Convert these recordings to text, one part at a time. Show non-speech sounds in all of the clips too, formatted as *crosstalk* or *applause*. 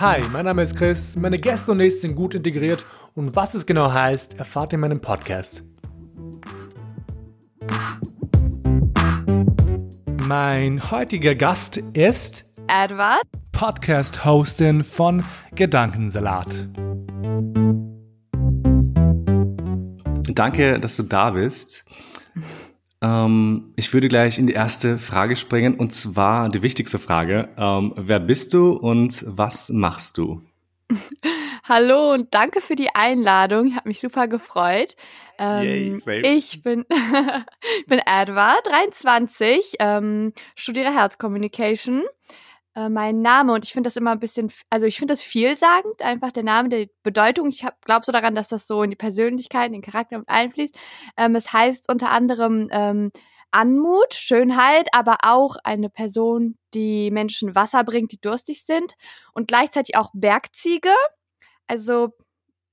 Hi, mein Name ist Chris, meine Gäste und ich sind gut integriert und was es genau heißt, erfahrt ihr in meinem Podcast. Mein heutiger Gast ist Edward, Podcast-Hostin von Gedankensalat. Danke, dass du da bist. Ähm, ich würde gleich in die erste Frage springen und zwar die wichtigste Frage. Ähm, wer bist du und was machst du? *laughs* Hallo und danke für die Einladung. Ich habe mich super gefreut. Ähm, Yay, ich bin, *laughs* ich bin Edward, 23, ähm, studiere Health Communication. Äh, mein Name und ich finde das immer ein bisschen, also ich finde das vielsagend, einfach der Name, der Bedeutung. Ich glaube so daran, dass das so in die Persönlichkeit, in den Charakter mit einfließt. Ähm, es heißt unter anderem ähm, Anmut, Schönheit, aber auch eine Person, die Menschen Wasser bringt, die durstig sind und gleichzeitig auch Bergziege. Also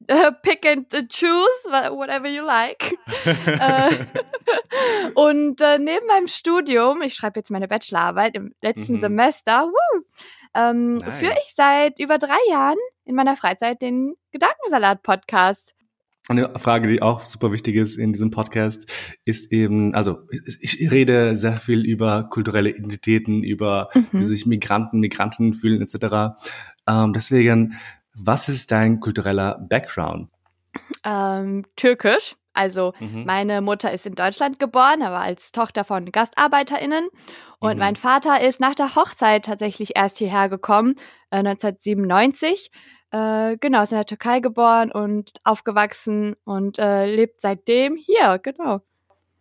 äh, pick and choose, whatever you like. *laughs* äh, *laughs* und äh, neben meinem Studium, ich schreibe jetzt meine Bachelorarbeit im letzten Mhm. Semester, woo, ähm, Nice. führe ich seit über drei Jahren in meiner Freizeit den Gedankensalat-Podcast. Eine Frage, die auch super wichtig ist in diesem Podcast, ist eben, also ich rede sehr viel über kulturelle Identitäten, über wie Mhm. sich Migranten, Migranten fühlen etc. Ähm, deswegen, was ist dein kultureller Background? Ähm, Türkisch. Also Mhm. meine Mutter ist in Deutschland geboren, aber als Tochter von GastarbeiterInnen. Und Mhm. mein Vater ist nach der Hochzeit tatsächlich erst hierher gekommen, äh, 1997. Äh, genau, ist in der Türkei geboren und aufgewachsen und äh, lebt seitdem hier, genau.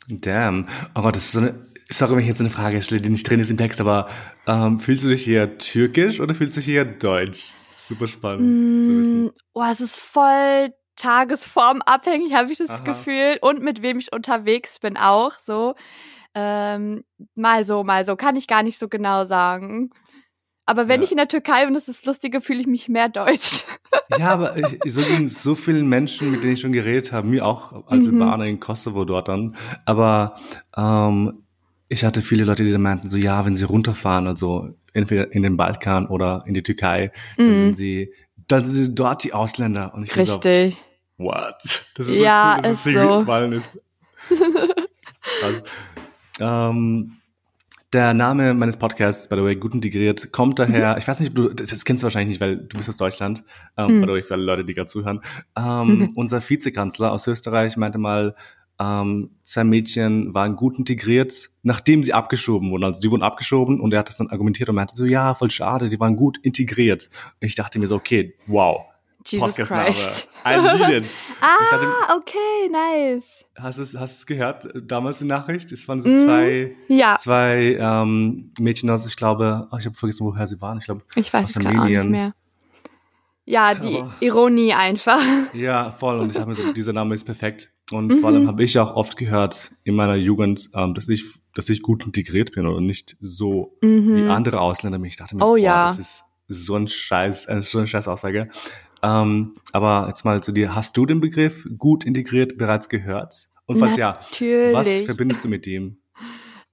Damn. Oh Gott, das ist so eine, sorry, wenn ich jetzt eine Frage stelle, die nicht drin ist im Text, aber ähm, fühlst du dich eher türkisch oder fühlst du dich eher deutsch? Super spannend zu wissen. Mm, oh, es ist voll tagesformabhängig, habe ich das Aha. Gefühl. Und mit wem ich unterwegs bin auch so. Ähm, mal so, mal so. Kann ich gar nicht so genau sagen. Aber wenn Ja. ich in der Türkei bin, das ist das Lustige, fühle ich mich mehr deutsch. *laughs* Ja, aber ich, so ging so vielen Menschen, mit denen ich schon geredet habe, mir auch als Mhm. Albaner in Kosovo dort dann. Aber ähm, ich hatte viele Leute, die dann meinten, so ja, wenn sie runterfahren, also entweder in den Balkan oder in die Türkei, dann Mhm. sind sie, dann sind sie dort die Ausländer. Und ich Richtig. So, what? Das ist Ja, so cool, dass ist so. gefallen ist. Krass. *laughs* Ähm, der Name meines Podcasts, by the way, gut integriert, kommt daher, ich weiß nicht, du, das kennst du wahrscheinlich nicht, weil du bist aus Deutschland, ähm, Mhm. by the way, für alle Leute, die gerade zuhören. Ähm, *laughs* unser Vizekanzler aus Österreich meinte mal, ähm, zwei Mädchen waren gut integriert, nachdem sie abgeschoben wurden. Also die wurden abgeschoben und er hat das dann argumentiert und meinte so, ja, voll schade, die waren gut integriert. Und ich dachte mir so, okay, wow. Jesus. Christ. I need it. *laughs* Ich dachte, Ah, okay, nice. Hast du es, hast es gehört, äh, damals die Nachricht? Es waren so Mhm. zwei, Ja, zwei ähm, Mädchen aus, ich glaube, oh, ich habe vergessen, woher sie waren. Ich glaube, ich weiß aus es gerade auch nicht Armenien. mehr. Ja, die Aber- Ironie einfach. ja, voll. Und ich habe mir so, dieser Name ist perfekt. Und Mhm. vor allem habe ich auch oft gehört in meiner Jugend, ähm, dass ich, dass ich gut integriert bin oder nicht so wie Mhm. andere Ausländer. Ich dachte mir, Oh boah, ja. das ist so ein Scheiß, äh, so eine Scheiß Aussage. Ähm, aber jetzt mal zu dir. Hast du den Begriff gut integriert bereits gehört? Und falls ja, Natürlich. was verbindest du mit ihm?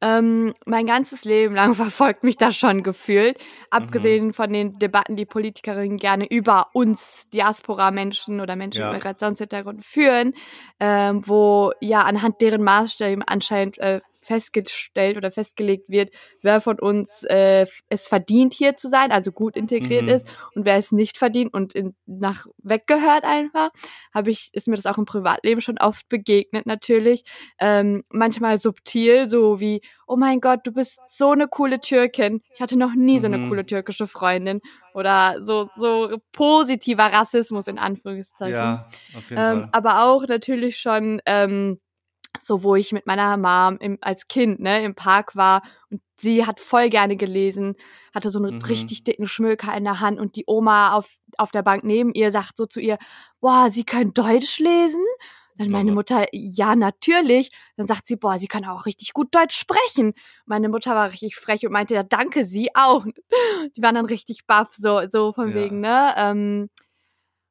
Ähm, mein ganzes Leben lang *laughs* verfolgt mich das schon gefühlt. Mhm. Abgesehen von den Debatten, die Politikerinnen gerne über uns Diaspora-Menschen oder Menschen Ja. mit Migrationshintergrund führen, ähm, wo ja anhand deren Maßstäben anscheinend äh, festgestellt oder festgelegt wird, wer von uns äh, es verdient hier zu sein, also gut integriert Mhm. ist und wer es nicht verdient und in, nach weggehört einfach, habe ich ist mir das auch im Privatleben schon oft begegnet natürlich, ähm, manchmal subtil, so wie oh mein Gott, du bist so eine coole Türkin. Ich hatte noch nie so eine Mhm. coole türkische Freundin oder so so positiver Rassismus in Anführungszeichen. Ja, auf jeden Ähm, Fall. aber auch natürlich schon ähm, so, wo ich mit meiner Mom im, als Kind ne, im Park war und sie hat voll gerne gelesen, hatte so einen Mhm. richtig dicken Schmöker in der Hand und die Oma auf, auf der Bank neben ihr sagt so zu ihr, boah, sie können Deutsch lesen? Dann meine. Mutter, ja, natürlich. Dann sagt sie, boah, sie kann auch richtig gut Deutsch sprechen. Meine Mutter war richtig frech und meinte, ja, danke, sie auch. Die waren dann richtig baff, so, so von Ja. wegen, ne? Ähm,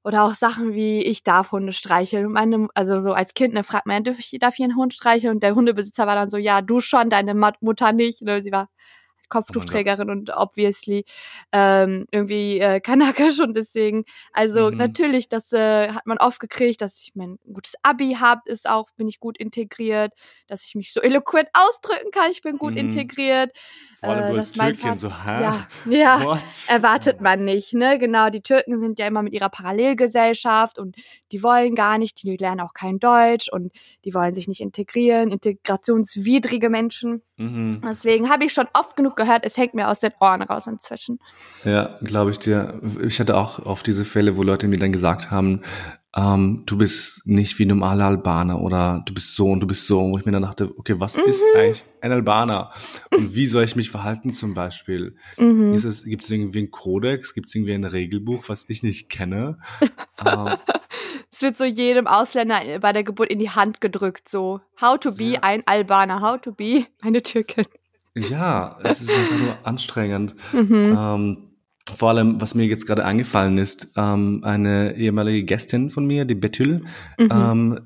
oder auch Sachen wie, ich darf Hunde streicheln. Und meine, also so als Kind, ne, fragt man, darf ich, darf ich einen Hund streicheln? Und der Hundebesitzer war dann so, ja, du schon, deine Mutter nicht. Und sie war Kopftuchträgerin und obviously ähm, irgendwie äh, kanakisch und deswegen, also Mhm. natürlich, das äh, hat man oft gekriegt, dass ich mein gutes Abi habe, ist auch, bin ich gut integriert, dass ich mich so eloquent ausdrücken kann, ich bin gut Mhm. integriert. Vor allem äh, dass Türkin Vater- so, hä? Ja, ja. *laughs* What? Erwartet man nicht, ne? Genau, die Türken sind ja immer mit ihrer Parallelgesellschaft und die wollen gar nicht, die lernen auch kein Deutsch und die wollen sich nicht integrieren, integrationswidrige Menschen. Mhm. Deswegen habe ich schon oft genug gehört, es hängt mir aus den Ohren raus inzwischen. Ja, glaube ich dir. Ich hatte auch oft diese Fälle, wo Leute mir dann gesagt haben, ähm, du bist nicht wie normale Albaner oder du bist so und du bist so, wo ich mir dann dachte, okay, was ist Mhm. eigentlich ein Albaner? Und wie soll ich mich verhalten zum Beispiel? Mhm. Ist es, gibt es irgendwie einen Kodex? Gibt es irgendwie ein Regelbuch, was ich nicht kenne? ähm, *laughs* Es wird so jedem Ausländer bei der Geburt in die Hand gedrückt, so how to be Ja. ein Albaner, how to be eine Türkin. Ja, es ist einfach nur anstrengend. Mhm. Ähm, vor allem, was mir jetzt gerade eingefallen ist, ähm, eine ehemalige Gästin von mir, die Betül, Mhm. ähm,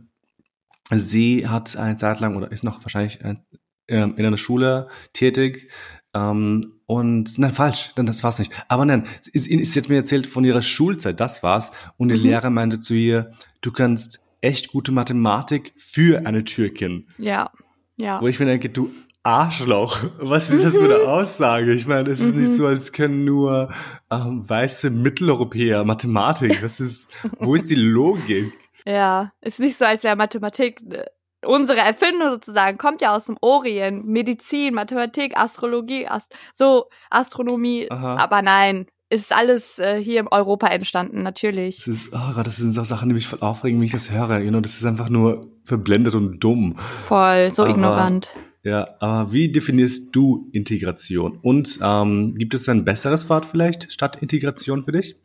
sie hat eine Zeit lang oder ist noch wahrscheinlich ein, ähm, in einer Schule tätig. Ähm, und nein, falsch, dann das war's nicht. Aber nein, sie, sie sie hat mir erzählt von ihrer Schulzeit, das war's. Und der Mhm. Lehrer meinte zu ihr, du kannst echt gute Mathematik für eine Türkin. Ja, ja. Wo ich mir denke, du Arschloch, was ist das für eine Aussage? Ich meine, es ist nicht Mhm. so, als können nur ähm, weiße Mitteleuropäer Mathematik. Das ist, wo ist die Logik? Ja, ist nicht so, als wäre Mathematik äh, unsere Erfindung sozusagen. Kommt ja aus dem Orient. Medizin, Mathematik, Astrologie, Ast so Astronomie. Aha. Aber nein, ist alles äh, hier in Europa entstanden, natürlich. Das ist, oh das sind so Sachen, die mich voll aufregen, wenn ich das höre. Know, das ist einfach nur verblendet und dumm. Voll, so Aber- ignorant. Ja, aber wie definierst du Integration? Und ähm, gibt es ein besseres Wort vielleicht statt Integration für dich?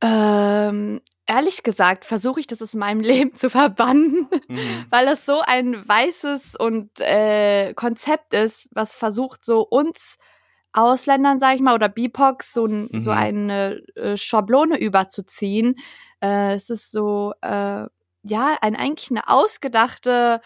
Ähm, ehrlich gesagt, versuche ich das aus meinem *laughs* Leben zu verbannen, weil das so ein weißes und äh, Konzept ist, was versucht so uns Ausländern, sag ich mal, oder BIPOX so, ein, so Mhm. eine äh, Schablone überzuziehen. Äh, es ist so, äh, ja, ein, eigentlich eine ausgedachte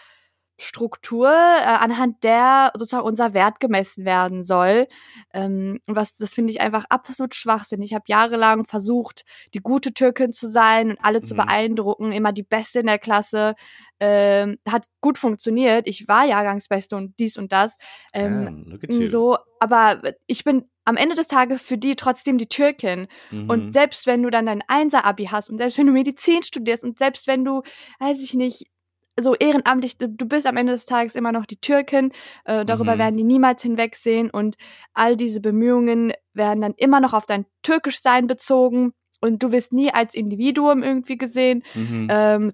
Struktur, äh, anhand der sozusagen unser Wert gemessen werden soll. Ähm, was, das finde ich einfach absolut Schwachsinn. Ich habe jahrelang versucht, die gute Türkin zu sein und alle zu Mhm. beeindrucken, immer die Beste in der Klasse. Ähm, hat gut funktioniert. Ich war Jahrgangsbeste und dies und das. Ähm, you. so, aber ich bin am Ende des Tages für die trotzdem die Türkin. Mhm. Und selbst wenn du dann dein Einser-Abi hast und selbst wenn du Medizin studierst und selbst wenn du, weiß ich nicht, so ehrenamtlich, du bist am Ende des Tages immer noch die Türkin, äh, darüber Mhm. werden die niemals hinwegsehen und all diese Bemühungen werden dann immer noch auf dein Türkischsein bezogen und du wirst nie als Individuum irgendwie gesehen, Mhm. ähm,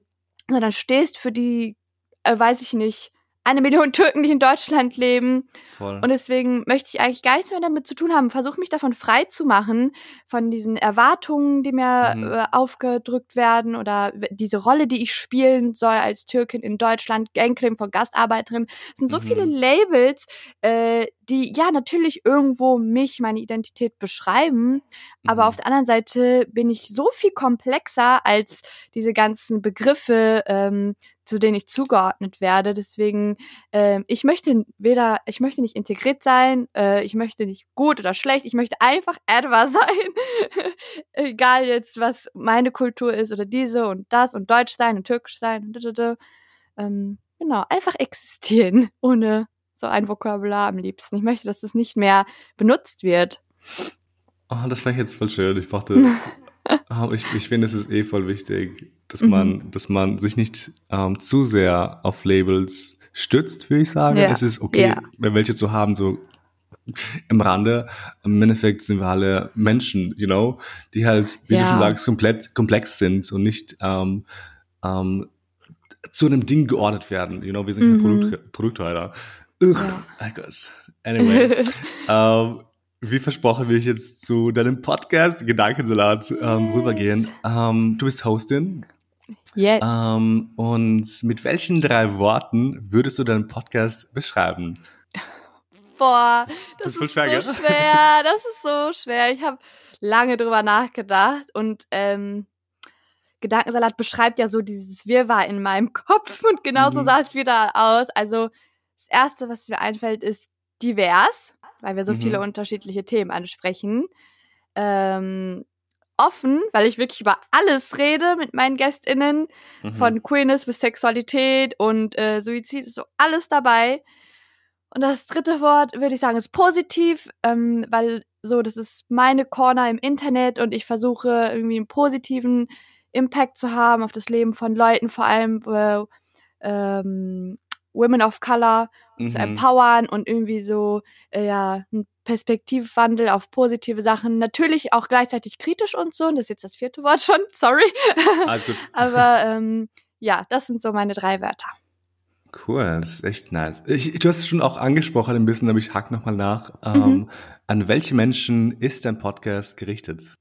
sondern stehst für die, äh, weiß ich nicht, eine Million Türken, die in Deutschland leben. Voll. Und deswegen möchte ich eigentlich gar nichts mehr damit zu tun haben. Versuche mich davon frei zu machen, von diesen Erwartungen, die mir Mhm. äh, aufgedrückt werden oder diese Rolle, die ich spielen soll als Türkin in Deutschland, Gangclaim von Gastarbeiterin. Es sind so Mhm. viele Labels, äh, die ja natürlich irgendwo mich, meine Identität beschreiben. Aber Mhm. auf der anderen Seite bin ich so viel komplexer als diese ganzen Begriffe, ähm, zu denen ich zugeordnet werde. Deswegen, ähm, ich möchte weder, ich möchte nicht integriert sein, äh, ich möchte nicht gut oder schlecht, ich möchte einfach etwas *laughs* sein. Egal jetzt, was meine Kultur ist oder diese und das und Deutsch sein und Türkisch sein und ähm, genau, einfach existieren, *laughs* ohne so ein Vokabular am liebsten. Ich möchte, dass es nicht mehr benutzt wird. Oh, das fand ich jetzt voll schön. Ich brauchte oh, *laughs* ich, ich finde, es ist eh voll wichtig, dass Mhm. man, dass man sich nicht ähm, zu sehr auf Labels stützt, würde ich sagen. Ja. Es ist okay, Ja. welche zu haben, so im Rande. Im Endeffekt sind wir alle Menschen, you know, die halt, wie du Ja. schon sagst, komplett komplex sind und nicht ähm, ähm, zu einem Ding geordnet werden. You know, wir sind Mhm. Produkt, Produkthalter. Ugh, oh Gott. Anyway. *laughs* ähm, wie versprochen will ich jetzt zu deinem Podcast Gedankensalat ähm, Yes. rübergehen. Ähm, du bist Hostin. Jetzt. Ähm, und mit welchen drei Worten würdest du deinen Podcast beschreiben? Boah, das das, ist schwer, so schwer. Das ist so schwer. Ich habe lange drüber nachgedacht und ähm, Gedankensalat beschreibt ja so dieses Wirrwarr in meinem Kopf *laughs* und genauso Mhm. sah es wieder aus. Also das erste, was mir einfällt, ist divers. weil wir so Mhm. viele unterschiedliche Themen ansprechen. Ähm, offen, weil ich wirklich über alles rede mit meinen GästInnen, Mhm. von Queerness bis Sexualität und äh, Suizid, ist so alles dabei. Und das dritte Wort würde ich sagen ist positiv, ähm, weil so das ist meine Corner im Internet und ich versuche irgendwie einen positiven Impact zu haben auf das Leben von Leuten, vor allem äh, ähm, Women of Color zu Mhm. empowern und irgendwie so äh, ja einen Perspektivwandel auf positive Sachen. Natürlich auch gleichzeitig kritisch und so. Und das ist jetzt das vierte Wort schon. *laughs* Sorry. Alles gut. Aber ähm, ja, das sind so meine drei Wörter. Cool, das ist echt nice. Ich, du hast es schon auch angesprochen ein bisschen, aber ich hack nochmal nach. Mhm. Ähm, an welche Menschen ist dein Podcast gerichtet?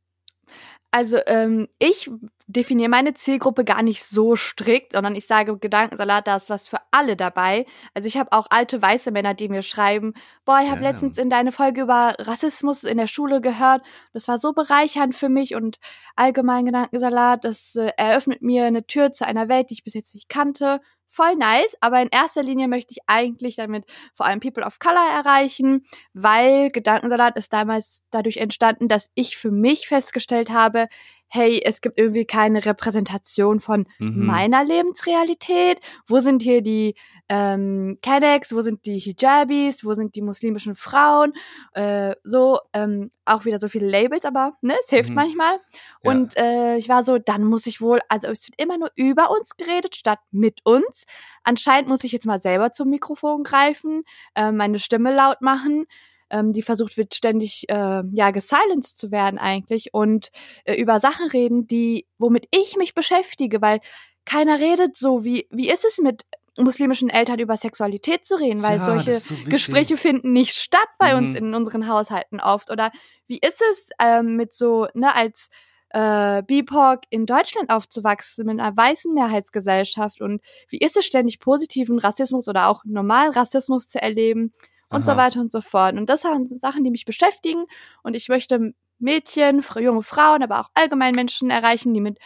Also ähm, ich definiere meine Zielgruppe gar nicht so strikt, sondern ich sage Gedankensalat, da ist was für alle dabei. Also ich habe auch alte weiße Männer, die mir schreiben, boah, ich habe Ja. letztens in deine Folge über Rassismus in der Schule gehört. Das war so bereichernd für mich und allgemein Gedankensalat, das äh, eröffnet mir eine Tür zu einer Welt, die ich bis jetzt nicht kannte. Voll nice, aber in erster Linie möchte ich eigentlich damit vor allem People of Color erreichen, weil Gedankensalat ist damals dadurch entstanden, dass ich für mich festgestellt habe, hey, es gibt irgendwie keine Repräsentation von Mhm. meiner Lebensrealität. Wo sind hier die ähm, Kennex, wo sind die Hijabis, wo sind die muslimischen Frauen? Äh, so, ähm, auch wieder so viele Labels, aber ne, es hilft Mhm. manchmal. Ja. Und äh, ich war so, dann muss ich wohl, also es wird immer nur über uns geredet, statt mit uns. Anscheinend muss ich jetzt mal selber zum Mikrofon greifen, äh, meine Stimme laut machen. Ähm, die versucht wird ständig äh, ja gesilenced zu werden eigentlich und äh, über Sachen reden, die womit ich mich beschäftige, weil keiner redet so. Wie wie ist es mit muslimischen Eltern über Sexualität zu reden, weil Ja, solche so. Gespräche finden nicht statt bei uns Mhm. in unseren Haushalten oft. Oder wie ist es ähm, mit so ne als äh, BIPOC in Deutschland aufzuwachsen, mit einer weißen Mehrheitsgesellschaft? Und wie ist es ständig positiven Rassismus oder auch normalen Rassismus zu erleben und so Aha. weiter und so fort. Und das sind Sachen, die mich beschäftigen und ich möchte Mädchen, junge Frauen, aber auch allgemein Menschen erreichen, die mit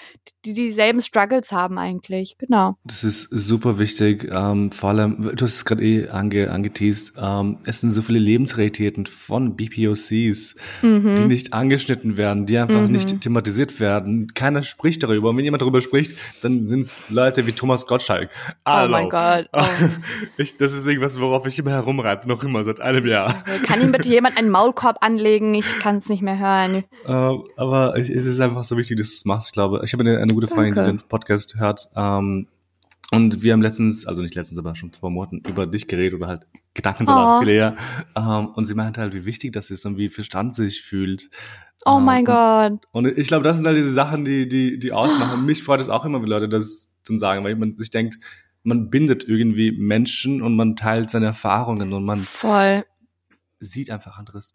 die dieselben Struggles haben eigentlich. Genau. Das ist super wichtig. Ähm, vor allem, du hast es gerade eh ange, angeteased, ähm, es sind so viele Lebensrealitäten von BPOCs, die Mhm. nicht angeschnitten werden, die einfach Mhm. nicht thematisiert werden. Keiner spricht darüber. Und wenn jemand darüber spricht, dann sind es Leute wie Thomas Gottschalk. Oh Hallo. mein Gott. Oh. *laughs* Ich, das ist irgendwas, worauf ich immer herumreibe, noch immer seit einem Jahr. Kann ihm bitte jemand einen Maulkorb anlegen? Ich kann es nicht mehr hören. Ähm, aber ich, es ist einfach so wichtig, dass du es machst. Ich glaube, ich habe eine, eine gute Freundin, die den Podcast hört. Ähm, und wir haben letztens, also nicht letztens, aber schon vor Monaten über dich geredet oder halt Gedankensalat Oh. eher. Ähm, und sie meinte halt, wie wichtig das ist und wie verstanden sie sich fühlt. Oh Ähm, mein Gott. Und ich glaube, das sind halt diese Sachen, die, die, die ausmachen. Mich freut es auch immer, wenn Leute das dann sagen, weil man sich denkt, man bindet irgendwie Menschen und man teilt seine Erfahrungen und man Voll. sieht einfach anderes.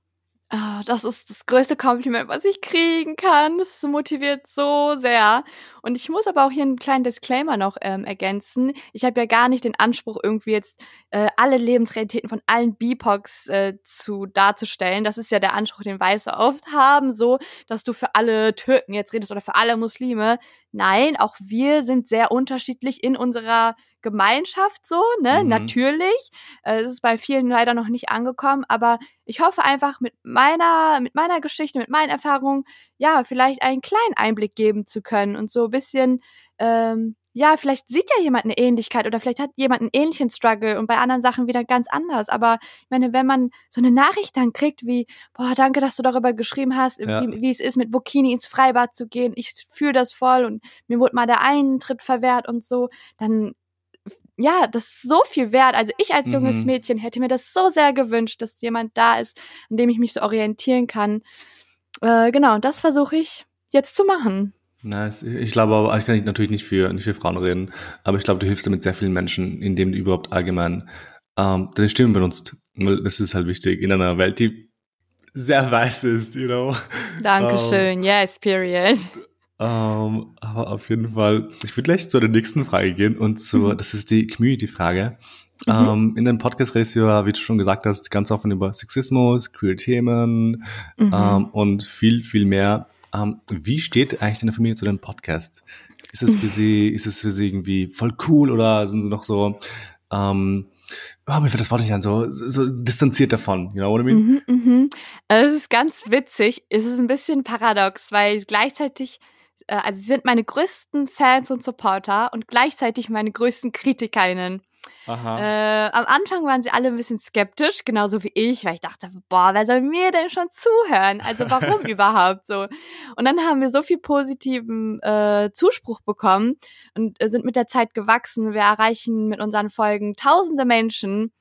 Ah, das ist das größte Kompliment, was ich kriegen kann. Das motiviert so sehr. Und ich muss aber auch hier einen kleinen Disclaimer noch ähm, ergänzen. Ich habe ja gar nicht den Anspruch, irgendwie jetzt äh, alle Lebensrealitäten von allen BIPOCs äh, zu darzustellen. Das ist ja der Anspruch, den Weiße oft haben, so, dass du für alle Türken jetzt redest oder für alle Muslime. Nein, auch wir sind sehr unterschiedlich in unserer Gemeinschaft so, ne? Mhm. Natürlich. Äh, Es ist bei vielen leider noch nicht angekommen, aber ich hoffe einfach mit meiner, mit meiner Geschichte, mit meinen Erfahrungen, ja, vielleicht einen kleinen Einblick geben zu können und so bisschen, ähm, ja, vielleicht sieht ja jemand eine Ähnlichkeit oder vielleicht hat jemand einen ähnlichen Struggle und bei anderen Sachen wieder ganz anders. Aber ich meine, wenn man so eine Nachricht dann kriegt wie, boah, danke, dass du darüber geschrieben hast, Ja. wie, wie es ist, mit Bikini ins Freibad zu gehen, ich fühle das voll und mir wurde mal der Eintritt verwehrt und so, dann ja, das ist so viel wert. Also ich als junges Mhm. Mädchen hätte mir das so sehr gewünscht, dass jemand da ist, an dem ich mich so orientieren kann. Äh, genau, und das versuche ich jetzt zu machen. Nice. Ich glaube aber, ich kann natürlich nicht für, nicht für Frauen reden, aber ich glaube, du hilfst damit sehr vielen Menschen, indem du überhaupt allgemein ähm, deine Stimme benutzt. Weil das ist halt wichtig in einer Welt, die sehr weiß ist, you know. Dankeschön. yes, period. Ähm, aber auf jeden Fall, ich würde gleich zu der nächsten Frage gehen und zur, Mhm. das ist die Community-Frage. Mhm. Ähm, in deinem Podcast redest du ja, wie du schon gesagt hast, ganz offen über Sexismus, queer Themen Mhm. ähm, und viel, viel mehr. Ähm, wie steht eigentlich deine Familie zu deinem Podcast? Ist es für sie, ist es für sie irgendwie voll cool oder sind sie noch so, ähm, oh, mir fällt das Wort nicht an, so, so distanziert davon, you know what I mean? Mhm, mhm. Es ist ganz witzig. Es ist ein bisschen paradox, weil gleichzeitig, äh, also sie sind meine größten Fans und Supporter und gleichzeitig meine größten KritikerInnen. Äh, am Anfang waren sie alle ein bisschen skeptisch, genauso wie ich, weil ich dachte, boah, wer soll mir denn schon zuhören? Also warum *laughs* überhaupt so? Und dann haben wir so viel positiven äh, Zuspruch bekommen und äh, sind mit der Zeit gewachsen. Wir erreichen mit unseren Folgen tausende Menschen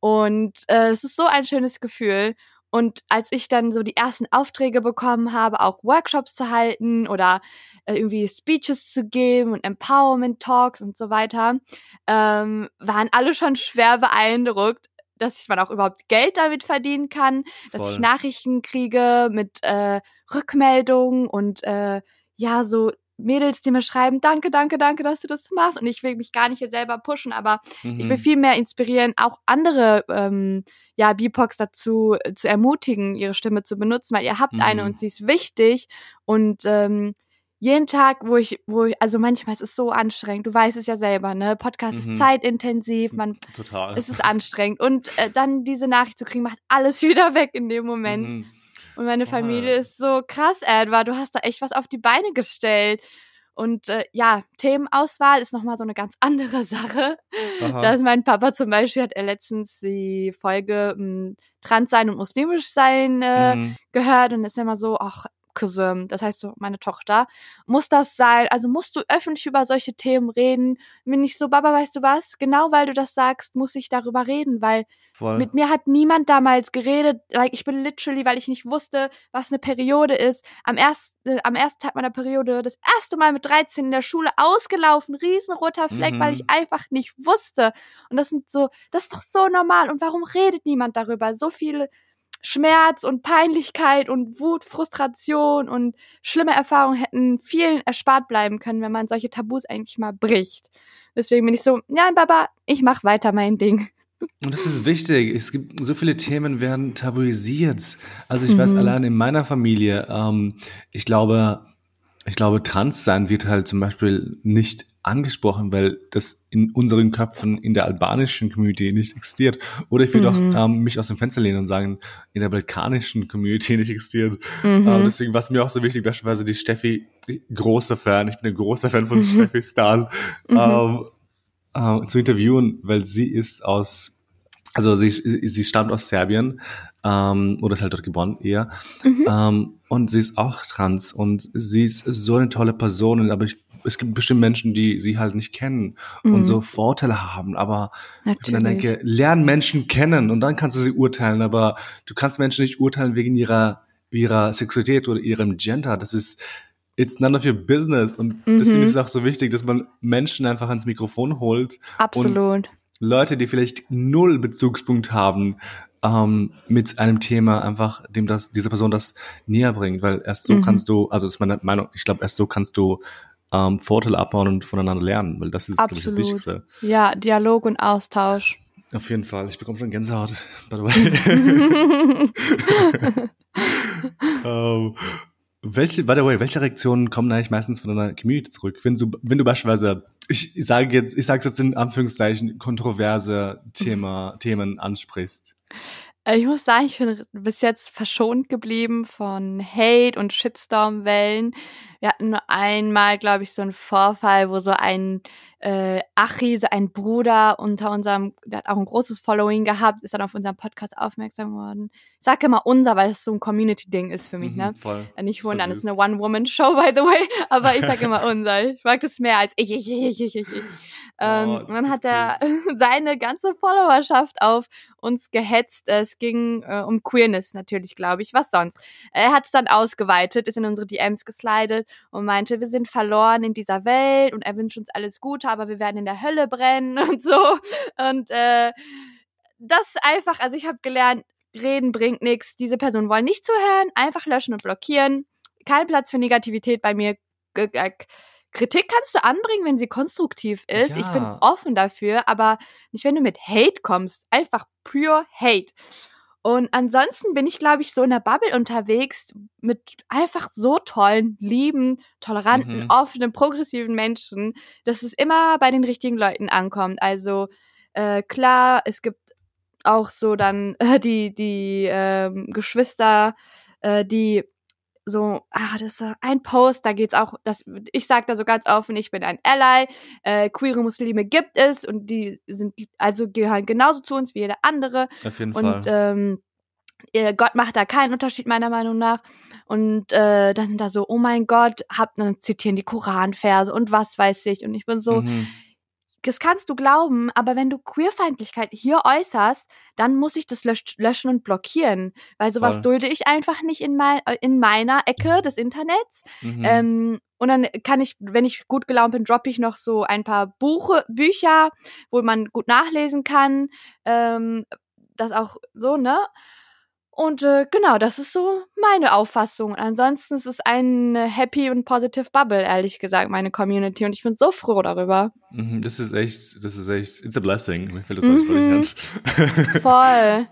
und äh, es ist so ein schönes Gefühl. Und als ich dann so die ersten Aufträge bekommen habe, auch Workshops zu halten oder äh, irgendwie Speeches zu geben und Empowerment Talks und so weiter, ähm, waren alle schon schwer beeindruckt, dass ich man auch überhaupt Geld damit verdienen kann, dass Voll. ich Nachrichten kriege mit äh, Rückmeldungen und äh, ja, so Mädels, die mir schreiben, danke, danke, danke, dass du das machst. Und ich will mich gar nicht hier selber pushen, aber Mhm. ich will viel mehr inspirieren, auch andere ähm, ja, BIPOX dazu äh, zu ermutigen, ihre Stimme zu benutzen, weil ihr habt eine Mhm. und sie ist wichtig. Und ähm, jeden Tag, wo ich, wo ich, also manchmal ist es so anstrengend, du weißt es ja selber, ne? Podcast Mhm. ist zeitintensiv, man, *laughs* Total. es ist anstrengend. Und äh, dann diese Nachricht zu kriegen, macht alles *laughs* wieder weg in dem Moment. Und meine Voll. Familie ist so krass, Edward, du hast da echt was auf die Beine gestellt. Und äh, ja, Themenauswahl ist nochmal so eine ganz andere *laughs* Sache. Aha. Ist mein Papa zum Beispiel, hat er letztens die Folge m, Trans sein und muslimisch sein äh, Mhm. gehört und ist immer so, ach, Cousin, das heißt so meine Tochter, muss das sein? Also musst du öffentlich über solche Themen reden? Bin ich so, Baba, weißt du was? Genau weil du das sagst, muss ich darüber reden, weil Voll. mit mir hat niemand damals geredet. Like, ich bin literally, weil ich nicht wusste, was eine Periode ist, am ersten, äh, am ersten Tag meiner Periode das erste Mal mit 13 in der Schule ausgelaufen, riesenroter Fleck, Mhm. weil ich einfach nicht wusste. Und das sind so, das ist doch so normal. Und warum redet niemand darüber? So viel Schmerz und Peinlichkeit und Wut, Frustration und schlimme Erfahrungen hätten vielen erspart bleiben können, wenn man solche Tabus eigentlich mal bricht. Deswegen bin ich so, ja, Baba, ich mach weiter mein Ding. Und das ist wichtig. Es gibt so viele Themen werden tabuisiert. Also ich weiß Mhm. allein in meiner Familie, ähm, ich glaube, ich glaube, Transsein wird halt zum Beispiel nicht angesprochen, weil das in unseren Köpfen in der albanischen Community nicht existiert. Oder ich will doch Mhm. ähm, mich aus dem Fenster lehnen und sagen, in der balkanischen Community *laughs* nicht existiert. Mhm. Ähm, deswegen war es mir auch so wichtig, beispielsweise die Steffi, großer Fan, ich bin ein großer Fan von Steffi Stahl, Mhm. ähm, äh, zu interviewen, weil sie ist aus, also sie, sie stammt aus Serbien ähm, oder ist halt dort geboren eher. Mhm. Ähm, und sie ist auch trans und sie ist so eine tolle Person, aber ich, es gibt bestimmt Menschen, die sie halt nicht kennen Mhm. und so Vorteile haben, aber ich dann Natürlich. denke, lern Menschen kennen und dann kannst du sie urteilen, aber du kannst Menschen nicht urteilen wegen ihrer, ihrer Sexualität oder ihrem Gender. Das ist, it's none of your business. Und deswegen Mhm. ist es auch so wichtig, dass man Menschen einfach ans Mikrofon holt. Absolut. Leute, die vielleicht null Bezugspunkt haben, ähm, mit einem Thema einfach dem das, diese Person das näher bringt, weil erst so Mhm. kannst du, also ist meine Meinung, ich glaube, erst so kannst du ähm, Vorteile abbauen und voneinander lernen, weil das ist, glaube ich, das. Wichtigste. Ja, Dialog und Austausch. Auf jeden Fall. Ich bekomme schon Gänsehaut, *laughs* by the way. *laughs* ähm, welche, by the way, welche Reaktionen kommen eigentlich meistens von deiner Community zurück? Wenn du, wenn du beispielsweise, ich sage jetzt, ich sage jetzt in Anführungszeichen, kontroverse Thema, Themen ansprichst. Äh, Ich muss sagen, ich bin bis jetzt verschont geblieben von Hate und Shitstorm-Wellen. Wir hatten nur einmal, glaube ich, so einen Vorfall, wo so ein äh, Achi, so ein Bruder unter unserem, der hat auch ein großes Following gehabt, ist dann auf unserem Podcast aufmerksam geworden. Ich sage immer unser, weil es so ein Community-Ding ist für mich, Mhm, ne? Voll. Äh, Nicht wundern, das ist eine One-Woman-Show, by the way, *laughs* aber ich sage *laughs* immer unser. Ich mag das mehr als ich, ich, ich, ich, ich, ich. Ähm, Oh, und dann hat er *laughs* seine ganze Followerschaft auf uns gehetzt. Es ging äh, um Queerness natürlich, glaube ich. Was sonst? Er hat es dann ausgeweitet, ist in unsere DMs geslidet und meinte, wir sind verloren in dieser Welt und er wünscht uns alles Gute, aber wir werden in der Hölle brennen *laughs* und so. Und äh, das einfach, also ich habe gelernt, reden bringt nichts. Diese Personen wollen nicht zuhören, einfach löschen und blockieren. Kein Platz für Negativität bei mir. Äh, Kritik kannst du anbringen, wenn sie konstruktiv ist. Ich bin Ja. offen dafür, aber nicht, wenn du mit Hate kommst. Einfach pure Hate. Und ansonsten bin ich, glaube ich, so in der Bubble unterwegs mit einfach so tollen, lieben, toleranten, Mhm. offenen, progressiven Menschen, dass es immer bei den richtigen Leuten ankommt. Also Äh, klar, es gibt auch so dann äh, *laughs* die, die ähm, Geschwister, äh, die so, ah, das ist ein Post, da geht's auch, das, ich sag da so ganz offen, ich bin ein Ally, äh, queere Muslime gibt es und die sind, also gehören genauso zu uns wie jeder andere. Auf jeden Und Fall. ähm, Gott macht da keinen Unterschied meiner Meinung nach. Und äh, dann sind da so, oh mein Gott, habt dann zitieren die Koranverse und was weiß ich. Und ich bin so, mhm. Das kannst du glauben, aber wenn du Queerfeindlichkeit hier äußerst, dann muss ich das lösch löschen und blockieren. Weil sowas Voll. dulde ich einfach nicht in, mein, äh, in meiner Ecke des Internets. Mhm. Ähm, und dann kann ich, wenn ich gut gelaunt bin, droppe ich noch so ein paar Buche, Bücher, wo man gut nachlesen kann. Ähm, das auch so, ne? Und äh, genau, das ist so meine Auffassung. Ansonsten ist es eine happy und positive Bubble, ehrlich gesagt, meine Community. Und ich bin so froh darüber. Mhm, Das ist echt, das ist echt, it's a blessing. Mir fällt das Mhm. ein. *laughs* *laughs* Voll.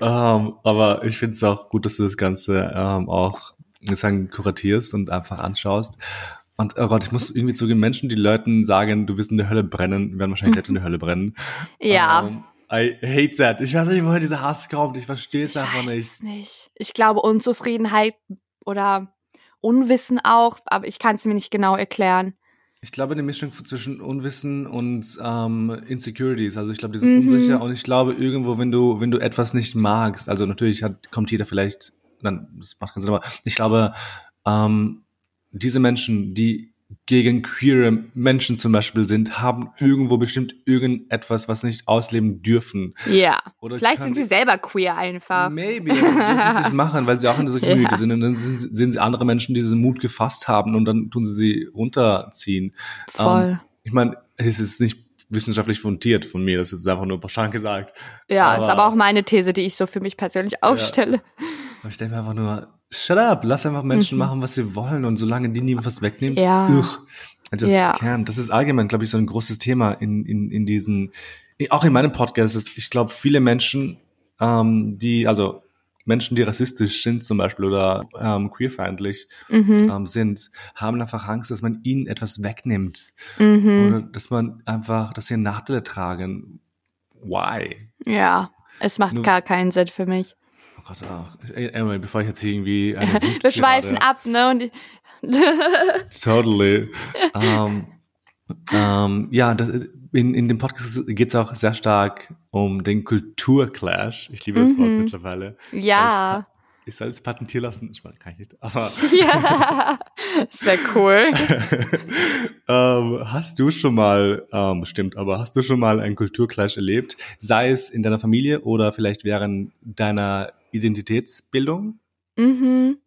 Ähm, aber ich finde es auch gut, dass du das Ganze ähm, auch sagen, kuratierst und einfach anschaust. Und oh Gott, ich muss irgendwie zugeben, Menschen, die Leuten sagen, du wirst in der Hölle brennen, werden wahrscheinlich selbst in der *laughs* Hölle brennen. Ja. Ähm, I hate that. Ich weiß nicht, woher dieser Hass kommt. Ich verstehe es einfach nicht. es nicht. Ich glaube Unzufriedenheit oder Unwissen auch, aber ich kann es mir nicht genau erklären. Ich glaube, eine Mischung zwischen Unwissen und ähm, Insecurities. Also ich glaube, die sind Mhm. unsicher und ich glaube irgendwo, wenn du, wenn du etwas nicht magst, also natürlich hat, kommt jeder vielleicht, dann, das macht keinen Sinn, aber ich glaube, ähm, diese Menschen, die gegen queere Menschen zum Beispiel sind, haben irgendwo bestimmt irgendetwas, was sie nicht ausleben dürfen. Ja. Oder Vielleicht sind sie selber queer einfach. Maybe, das dürfen sie nicht machen, weil sie auch in dieser *laughs* Community Ja. sind. Und dann sehen sie andere Menschen, die diesen Mut gefasst haben und dann tun sie sie runterziehen. Voll. Ähm, ich meine, es ist nicht wissenschaftlich fundiert von mir, das ist einfach nur pauschal gesagt. ja, ist aber- aber auch meine These, die ich so für mich persönlich aufstelle. Aber ich denke mir einfach nur, shut up, lass einfach Menschen machen, was sie wollen und solange die niemand was wegnimmt, Mhm. Ja. ugh, just Ja. can't. Das ist allgemein, glaube ich, so ein großes Thema in, in, in diesen, auch in meinem Podcast ist, ich glaube, viele Menschen, ähm, die, also Menschen, die rassistisch sind zum Beispiel oder ähm, queerfeindlich Mhm. ähm, sind, haben einfach Angst, dass man ihnen etwas wegnimmt Mhm. oder dass man einfach, dass sie Nachteile tragen. Why? Ja. Es macht Nur- gar keinen Sinn für mich. Oh Gott, oh. Anyway, bevor ich jetzt hier irgendwie eine *laughs* Wir schweifen ab, ne? Und *laughs* Totally. ähm, ähm, ja, das, in, in dem Podcast geht es auch sehr stark um den Kulturclash. Ich liebe das Wort Mhm. mittlerweile. ja. Ich soll es patentieren lassen. Ich meine, kann ich nicht. Aber *laughs* ja. Das wäre cool. ähm, hast du schon mal, ähm, stimmt, aber hast du schon mal einen Kulturclash erlebt? Sei es in deiner Familie oder vielleicht während deiner Identitätsbildung? Mhm.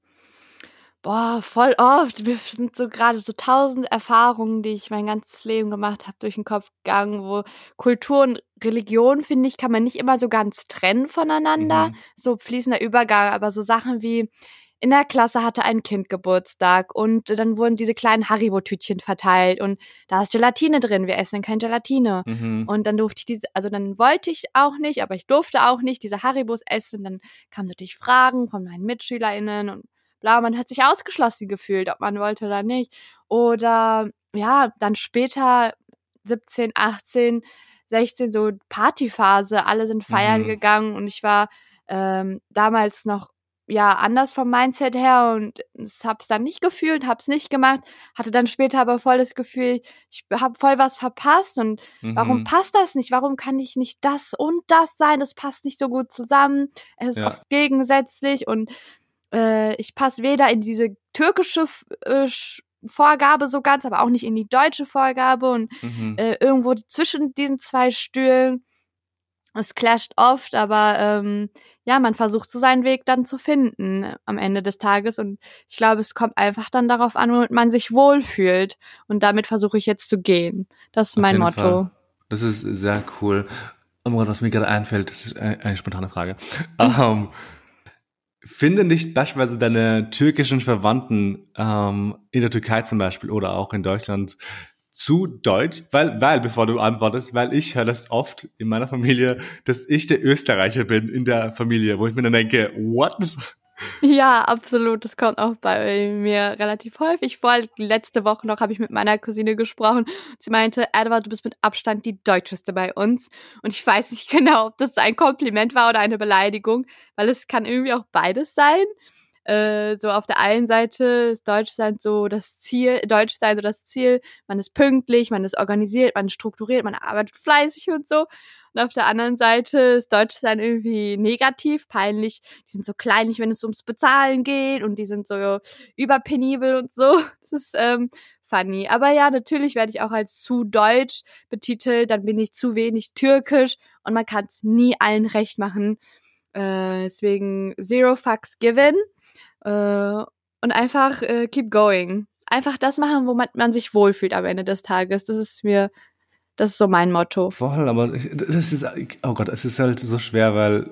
Boah, voll oft. Wir sind so gerade so tausend Erfahrungen, die ich mein ganzes Leben gemacht habe, durch den Kopf gegangen, wo Kultur und Religion, finde ich, kann man nicht immer so ganz trennen voneinander. Mhm. So fließender Übergang, aber so Sachen wie in der Klasse hatte ein Kind Geburtstag und dann wurden diese kleinen Haribo-Tütchen verteilt und da ist Gelatine drin, wir essen kein Gelatine. Mhm. Und dann durfte ich diese, also dann wollte ich auch nicht, aber ich durfte auch nicht diese Haribos essen. Dann kamen natürlich Fragen von meinen MitschülerInnen und bla, man hat sich ausgeschlossen gefühlt, ob man wollte oder nicht. Oder ja, dann später 17, 18, 16, so Partyphase, alle sind feiern Mhm. gegangen und ich war ähm, damals noch ja anders vom Mindset her und es hab's dann nicht gefühlt, hab's nicht gemacht, hatte dann später aber voll das Gefühl, ich hab voll was verpasst und Warum Mhm. passt das nicht? Warum kann ich nicht das und das sein? Das passt nicht so gut zusammen. Es ist Ja. oft gegensätzlich und äh, ich passe weder in diese türkische äh, Vorgabe so ganz, aber auch nicht in die deutsche Vorgabe und Mhm. äh, irgendwo zwischen diesen zwei Stühlen. Es clasht oft, aber ähm, ja, man versucht so seinen Weg dann zu finden am Ende des Tages. Und ich glaube, es kommt einfach dann darauf an, womit man sich wohlfühlt. Und damit versuche ich jetzt zu gehen. Das ist Auf mein Motto. Fall. Das ist sehr cool. Oh Gott, was mir gerade einfällt, das ist eine, eine spontane Frage. *laughs* Ähm, finde nicht beispielsweise deine türkischen Verwandten ähm, in der Türkei zum Beispiel oder auch in Deutschland zu deutsch, weil, weil, bevor du antwortest, weil ich höre das oft in meiner Familie, dass ich der Österreicher bin in der Familie, wo ich mir dann denke, what? Ja, absolut. Das kommt auch bei mir relativ häufig vor. Letzte Woche noch habe ich mit meiner Cousine gesprochen. Sie meinte, Edward, du bist mit Abstand die Deutscheste bei uns. Und ich weiß nicht *laughs* genau, ob das ein Kompliment war oder eine Beleidigung, weil es kann irgendwie auch beides sein. Äh, so auf der einen Seite ist Deutschland so das Ziel, Deutschsein so das Ziel, man ist pünktlich, man ist organisiert, man ist strukturiert, man arbeitet fleißig und so. Und auf der anderen Seite ist Deutschland irgendwie negativ, peinlich. Die sind so kleinlich, wenn es ums Bezahlen geht und die sind so überpenibel und so. *laughs* Das ist ähm, funny. Aber ja, natürlich werde ich auch als zu deutsch betitelt, dann bin ich zu wenig türkisch und man kann es nie allen recht machen. Äh, deswegen zero fucks given. Äh, und einfach äh, keep going. Einfach das machen, wo man, man sich wohlfühlt am Ende des Tages. Das ist mir, das ist so mein Motto. Voll, aber das ist, oh Gott, es ist halt so schwer, weil,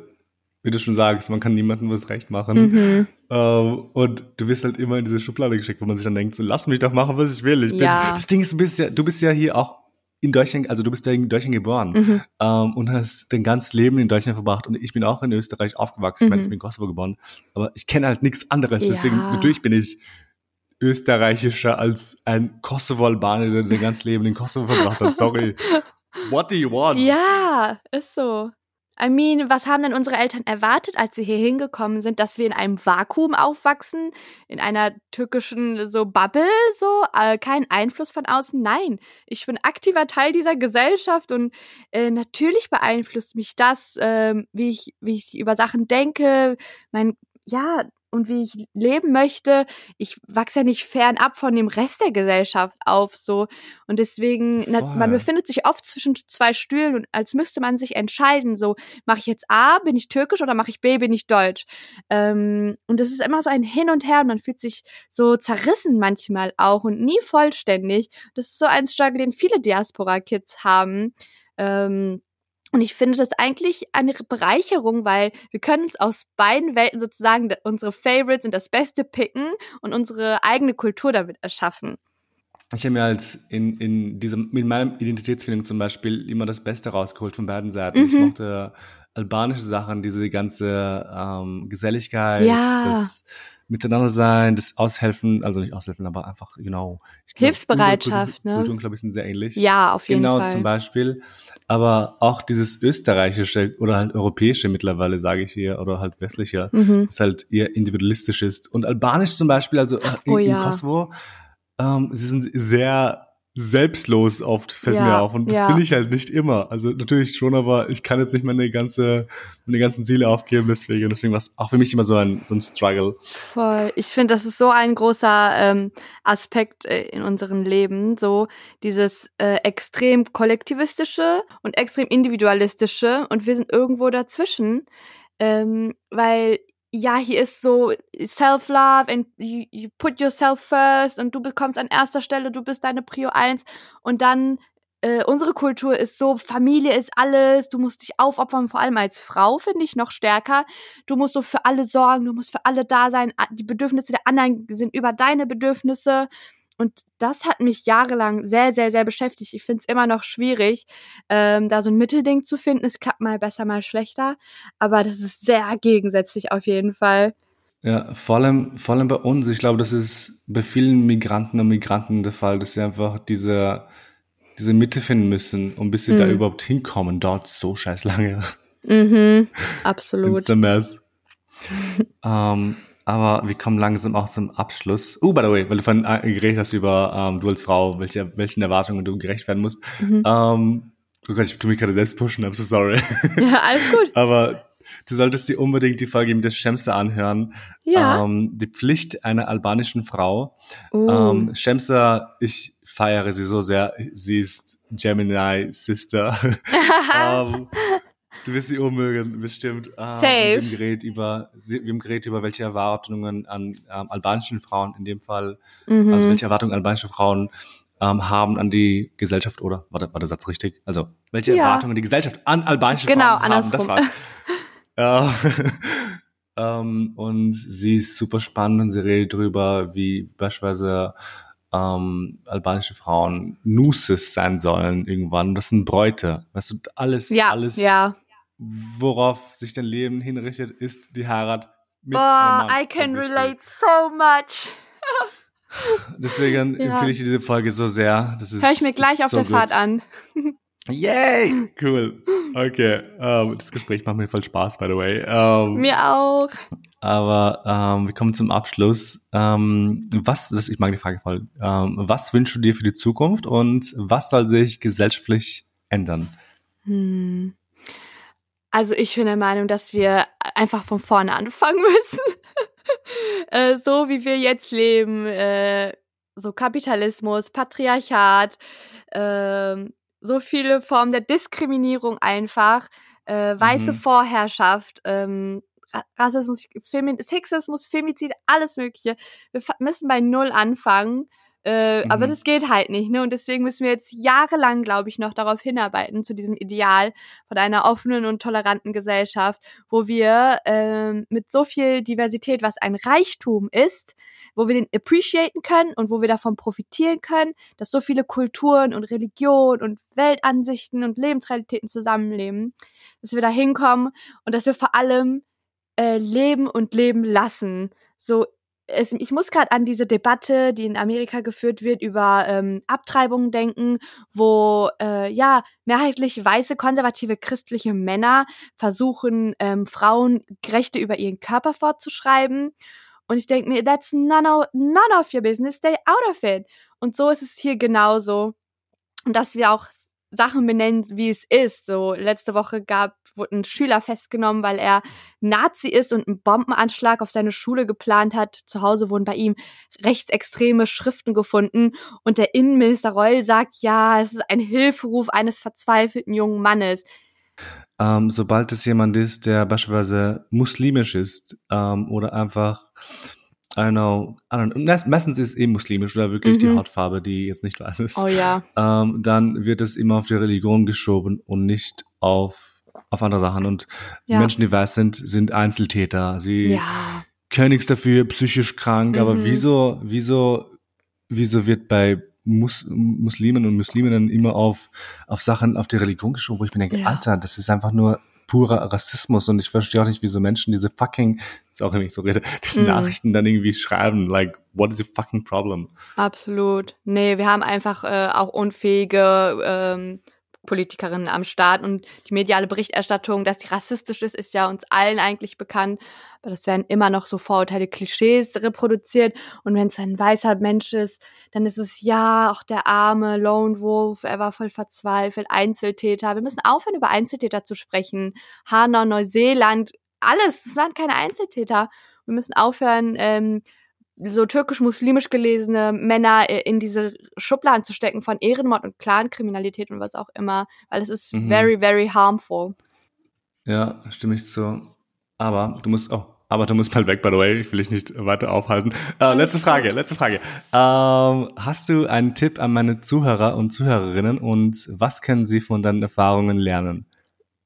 wie du schon sagst, man kann niemandem was recht machen. Mhm. Ähm, und du wirst halt immer in diese Schublade geschickt, wo man sich dann denkt, so lass mich doch machen, was ich will. Ich bin, Ja. Das Ding ist, du bist ja, du bist ja hier auch in Deutschland, also du bist in Deutschland geboren Mhm. ähm, und hast dein ganzes Leben in Deutschland verbracht und ich bin auch in Österreich aufgewachsen, ich meine, Mhm. ich bin in Kosovo geboren, aber ich kenne halt nichts anderes, deswegen Ja. natürlich bin ich österreichischer als ein Kosovo-Albaner, der sein ganzes Leben in Kosovo verbracht hat. Sorry. *laughs* What do you want? Ja, ist so. I mean, was haben denn unsere Eltern erwartet, als sie hier hingekommen sind, dass wir in einem Vakuum aufwachsen, in einer türkischen so Bubble, so? Äh, kein Einfluss von außen? Nein, ich bin aktiver Teil dieser Gesellschaft und äh, natürlich beeinflusst mich das, ähm, wie ich wie ich über Sachen denke, mein ja und wie ich leben möchte. Ich wachse ja nicht fernab von dem Rest der Gesellschaft auf, so und deswegen, na, man befindet sich oft zwischen zwei Stühlen und als müsste man sich entscheiden, so, mache ich jetzt A, bin ich türkisch oder mache ich B, bin ich deutsch? Ähm, und es ist immer so ein Hin und Her und man fühlt sich so zerrissen manchmal auch und nie vollständig. Das ist so ein Struggle, den viele Diaspora-Kids haben. Ähm, und ich finde das eigentlich eine Bereicherung, weil wir können uns aus beiden Welten sozusagen unsere Favorites und das Beste picken und unsere eigene Kultur damit erschaffen. Ich habe mir als in, in diesem, mit meinem Identitätsfindung zum Beispiel immer das Beste rausgeholt von beiden Seiten. Ich Mhm. mochte albanische Sachen, diese ganze ähm, Geselligkeit, Ja. das Miteinander sein, das Aushelfen, also nicht Aushelfen, aber einfach, genau. Glaub, Hilfsbereitschaft, Kultur- ne? Kulturen, glaube ich, sind sehr ähnlich. Ja, auf jeden genau, Fall. zum Beispiel. Aber auch dieses österreichische oder halt europäische mittlerweile, sage ich hier, oder halt westliche, Mhm. das halt eher individualistisch ist. Und albanisch zum Beispiel, also äh, in, Oh in ja. Kosovo, ähm, sie sind sehr selbstlos oft, fällt mir Ja, auf. Und das ja. bin ich halt nicht immer. Also natürlich schon, aber ich kann jetzt nicht meine ganze, meine ganzen Ziele aufgeben, deswegen. Deswegen war es auch für mich immer so ein, so ein Struggle. Voll. Ich finde, das ist so ein großer ähm, Aspekt äh, in unserem Leben, so dieses äh, extrem kollektivistische und extrem individualistische und wir sind irgendwo dazwischen, ähm, weil ja, hier ist so Self-Love and you, you put yourself first und du bekommst an erster Stelle, du bist deine Prio 1 und dann äh, unsere Kultur ist so, Familie ist alles, du musst dich aufopfern, vor allem als Frau, finde ich, noch stärker. Du musst so für alle sorgen, du musst für alle da sein, die Bedürfnisse der anderen sind über deine Bedürfnisse. Und das hat mich jahrelang sehr, sehr, sehr beschäftigt. Ich finde es immer noch schwierig, ähm, da so ein Mittelding zu finden. Es klappt mal besser, mal schlechter. Aber das ist sehr gegensätzlich auf jeden Fall. Ja, vor allem, vor allem bei uns. Ich glaube, das ist bei vielen Migranten und Migranten der Fall, dass sie einfach diese, diese Mitte finden müssen, um bis sie da Mhm. überhaupt hinkommen. Dauert so scheiß lange. Mhm, absolut. *laughs* It's a mess. *laughs* ähm, aber wir kommen langsam auch zum Abschluss. Oh, by the way, weil du vorhin äh, geredet hast über ähm, du als Frau, welche, welchen Erwartungen du gerecht werden musst. Mhm. Ähm, oh Gott, ich tu mich gerade selbst pushen, I'm so sorry. Ja, alles gut. *laughs* aber du solltest dir unbedingt die Folge mit der Shemsa anhören. Ja. Ähm, die Pflicht einer albanischen Frau. Oh. Ähm, Shemsa, ich feiere sie so sehr. Sie ist Gemini Sister. *laughs* *laughs* ähm, du wirst sie ummögen, bestimmt. Ähm, Safe. Wir haben geredet über, wir haben geredet über welche Erwartungen an ähm, albanischen Frauen in dem Fall, mhm. also welche Erwartungen albanische Frauen ähm, haben an die Gesellschaft oder war der, war der Satz richtig? Also welche Ja. Erwartungen die Gesellschaft an albanische Genau, Frauen haben. Das andersrum. war's. Ja. *laughs* *laughs* ähm, und sie ist super spannend und sie redet darüber, wie beispielsweise ähm, albanische Frauen Nuses sein sollen irgendwann. Das sind Bräute. Weißt du, alles, ja, alles, ja. Worauf sich dein Leben hinrichtet, ist die Heirat. mit Boah, I can relate so much. *laughs* Deswegen Ja. empfehle ich dir diese Folge so sehr. Das ist Hör ich mir gleich auf so der Fahrt gut. an. *laughs* Yay! Cool. Okay. Ähm, das Gespräch macht mir voll Spaß, by the way. Ähm, Mir auch. aber ähm, wir kommen zum Abschluss. Was, das, ich mag die Frage voll. Was wünschst du dir für die Zukunft und was soll sich gesellschaftlich ändern? Hm. Also ich bin der Meinung, dass wir einfach von vorne anfangen müssen. *laughs* äh, so wie wir jetzt leben, äh, so Kapitalismus, Patriarchat, ähm, so viele Formen der Diskriminierung einfach, äh, weiße Mhm. Vorherrschaft, ähm, Ra- Rassismus, Femi Sexismus, Femizid, alles Mögliche. Wir müssen bei Null anfangen. Äh, Aber Mhm. das geht halt nicht, ne? Und deswegen müssen wir jetzt jahrelang, glaube ich, noch darauf hinarbeiten, zu diesem Ideal von einer offenen und toleranten Gesellschaft, wo wir ähm, mit so viel Diversität, was ein Reichtum ist, wo wir den appreciaten können und wo wir davon profitieren können, dass so viele Kulturen und Religionen und Weltansichten und Lebensrealitäten zusammenleben, dass wir da hinkommen und dass wir vor allem äh, leben und leben lassen. So, es, ich muss gerade an diese Debatte, die in Amerika geführt wird, über ähm, Abtreibungen denken, wo äh, ja mehrheitlich weiße, konservative christliche Männer versuchen, ähm, Frauen Rechte über ihren Körper fortzuschreiben. Und ich denke mir, that's none of, none of your business, stay out of it. Und so ist es hier genauso. Und dass wir auch Sachen benennen, wie es ist. So, letzte Woche gab, wurde ein Schüler festgenommen, weil er Nazi ist und einen Bombenanschlag auf seine Schule geplant hat. Zu Hause wurden bei ihm rechtsextreme Schriften gefunden. Und der Innenminister Reul sagt, ja, es ist ein Hilferuf eines verzweifelten jungen Mannes. Ähm, sobald es jemand ist, der beispielsweise muslimisch ist ähm, oder einfach, I know, I don't know, meist- meistens ist eben muslimisch oder wirklich die Mhm. Hautfarbe, die jetzt nicht weiß ist, Oh ja. ähm, dann wird es immer auf die Religion geschoben und nicht auf, auf andere Sachen. Und Ja. Menschen, die weiß sind, sind Einzeltäter. Sie Ja. können nichts dafür, psychisch krank, aber Mhm. wieso, wieso, wieso wird bei Mus Muslimen und Musliminnen immer auf, auf Sachen, auf die Religion geschoben, wo ich mir denke, Ja. Alter, das ist einfach nur purer Rassismus und ich verstehe auch nicht, wieso Menschen diese fucking, ist auch wenn ich so rede, diese Mhm. Nachrichten dann irgendwie schreiben, like, what is your fucking problem? Absolut. Nee, wir haben einfach äh, auch unfähige ähm, Politikerinnen am Start und die mediale Berichterstattung, dass sie rassistisch ist, ist ja uns allen eigentlich bekannt. Aber das werden immer noch so Vorurteile, Klischees reproduziert. Und wenn es ein weißer Mensch ist, dann ist es ja auch der arme Lone Wolf, er war voll verzweifelt, Einzeltäter. Wir müssen aufhören, über Einzeltäter zu sprechen. Hanau, Neuseeland, alles, es waren keine Einzeltäter. Wir müssen aufhören, ähm, so türkisch-muslimisch gelesene Männer äh, in diese Schubladen zu stecken von Ehrenmord und Clankriminalität und was auch immer, weil es ist Mhm. very, very harmful. Ja, stimme ich zu. Aber du musst, oh, aber du musst mal weg, by the way. Ich will dich nicht weiter aufhalten. Äh, letzte. Frage, letzte Frage. Ähm, hast du einen Tipp an meine Zuhörer und Zuhörerinnen und was können sie von deinen Erfahrungen lernen?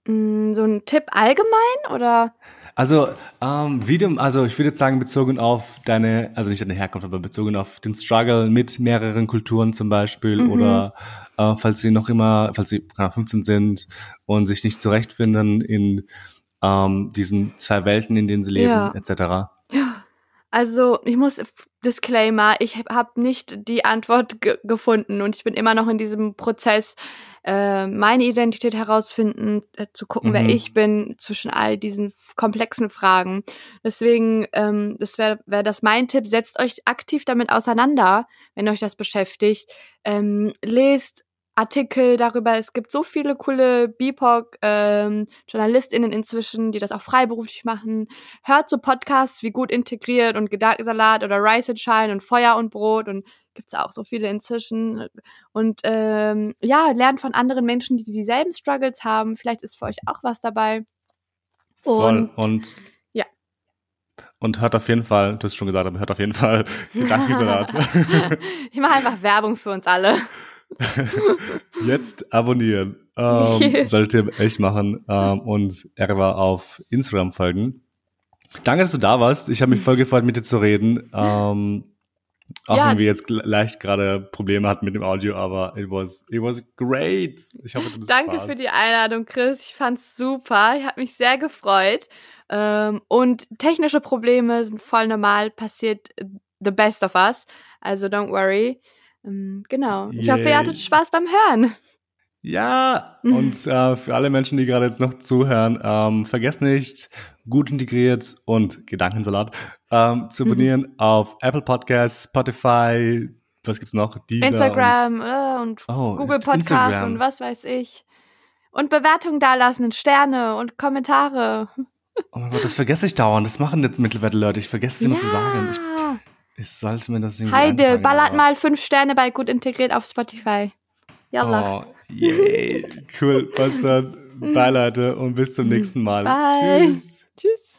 Mm, so ein Tipp allgemein oder? Also, ähm, wie du, also ich würde jetzt sagen, bezogen auf deine, also nicht deine Herkunft, aber bezogen auf den Struggle mit mehreren Kulturen zum Beispiel Mhm. oder äh, falls sie noch immer, falls sie keine Ahnung, 15 sind und sich nicht zurechtfinden in ähm, diesen zwei Welten, in denen sie leben, Ja. etc. Also, ich muss Disclaimer, ich habe nicht die Antwort ge gefunden und ich bin immer noch in diesem Prozess, äh, meine Identität herausfinden, äh, zu gucken, wer Mhm. ich bin zwischen all diesen komplexen Fragen. Deswegen, ähm, das wäre wär das mein Tipp, setzt euch aktiv damit auseinander, wenn euch das beschäftigt. Ähm, lest Artikel darüber. Es gibt so viele coole BIPOC-JournalistInnen inzwischen, die das auch freiberuflich machen. Hört so Podcasts wie Gut Integriert und Gedankensalat oder Rice and Shine und Feuer und Brot und gibt's auch so viele inzwischen. Und ähm, ja, lernt von anderen Menschen, die dieselben Struggles haben. Vielleicht ist für euch auch was dabei. Voll. Und, Und, ja. Und hört auf jeden Fall, du hast schon gesagt, aber hört auf jeden Fall *laughs* Gedankensalat. ich mache einfach Werbung für uns alle. *laughs* Jetzt abonnieren. Ähm, *laughs* solltet ihr echt machen. Ähm, und Erwa auf Instagram folgen. Danke, dass du da warst. Ich habe mich voll gefreut, mit dir zu reden. Ähm, Auch Ja. wenn wir jetzt leicht gerade Probleme hatten mit dem Audio, aber it was, it was great. Ich hoffe, du hattest Danke Spaß. für die Einladung, Chris. Ich fand's super. Ich habe mich sehr gefreut. Ähm, und technische Probleme sind voll normal. Passiert the best of us. Also don't worry. Ähm, genau. Ich hoffe, Yay. ihr hattet Spaß beim Hören. Ja, *laughs* und äh, für alle Menschen, die gerade jetzt noch zuhören, ähm, vergesst nicht, gut integriert und Gedankensalat ähm, zu abonnieren auf Apple Podcasts, Spotify, was gibt's noch? Deezer Instagram äh, und Oh, Google Podcasts Instagram. und was weiß ich. Und Bewertungen dalassen und Sterne und Kommentare. Und, oh mein Gott, das vergesse ich dauernd. Das machen jetzt mittlerweile Leute. Ich vergesse es immer ja. zu sagen. Ich, ich sollte mir das irgendwie Heide, ballert aber- mal fünf Sterne bei gut integriert auf Spotify. Yalla. Oh, yay. Cool. Passt dann. *laughs* Bye, Leute. Und bis zum nächsten Mal. Bye. Tschüss. Tschüss.